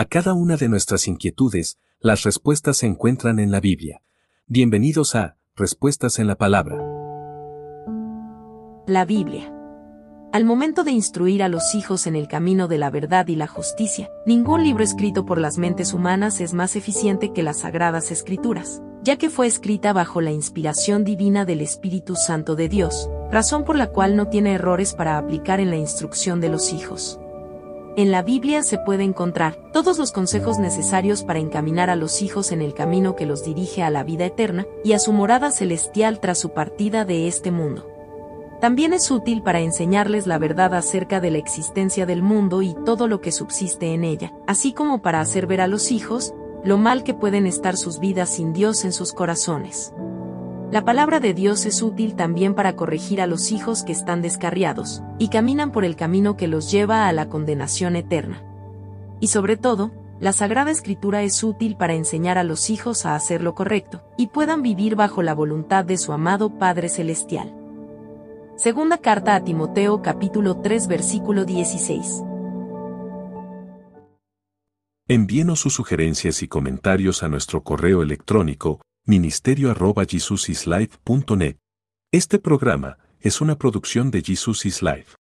A cada una de nuestras inquietudes, las respuestas se encuentran en la Biblia. Bienvenidos a Respuestas en la Palabra. La Biblia. Al momento de instruir a los hijos en el camino de la verdad y la justicia, ningún libro escrito por las mentes humanas es más eficiente que las sagradas escrituras, ya que fue escrita bajo la inspiración divina del Espíritu Santo de Dios, razón por la cual no tiene errores para aplicar en la instrucción de los hijos. En la Biblia se puede encontrar todos los consejos necesarios para encaminar a los hijos en el camino que los dirige a la vida eterna y a su morada celestial tras su partida de este mundo. También es útil para enseñarles la verdad acerca de la existencia del mundo y todo lo que subsiste en ella, así como para hacer ver a los hijos lo mal que pueden estar sus vidas sin Dios en sus corazones. La palabra de Dios es útil también para corregir a los hijos que están descarriados, y caminan por el camino que los lleva a la condenación eterna. Y sobre todo, la Sagrada Escritura es útil para enseñar a los hijos a hacer lo correcto, y puedan vivir bajo la voluntad de su amado Padre Celestial. Segunda carta a Timoteo capítulo 3 versículo 16. Envíenos sus sugerencias y comentarios a nuestro correo electrónico ministerio.jesusislife.net. Este programa es una producción de Jesus is Life.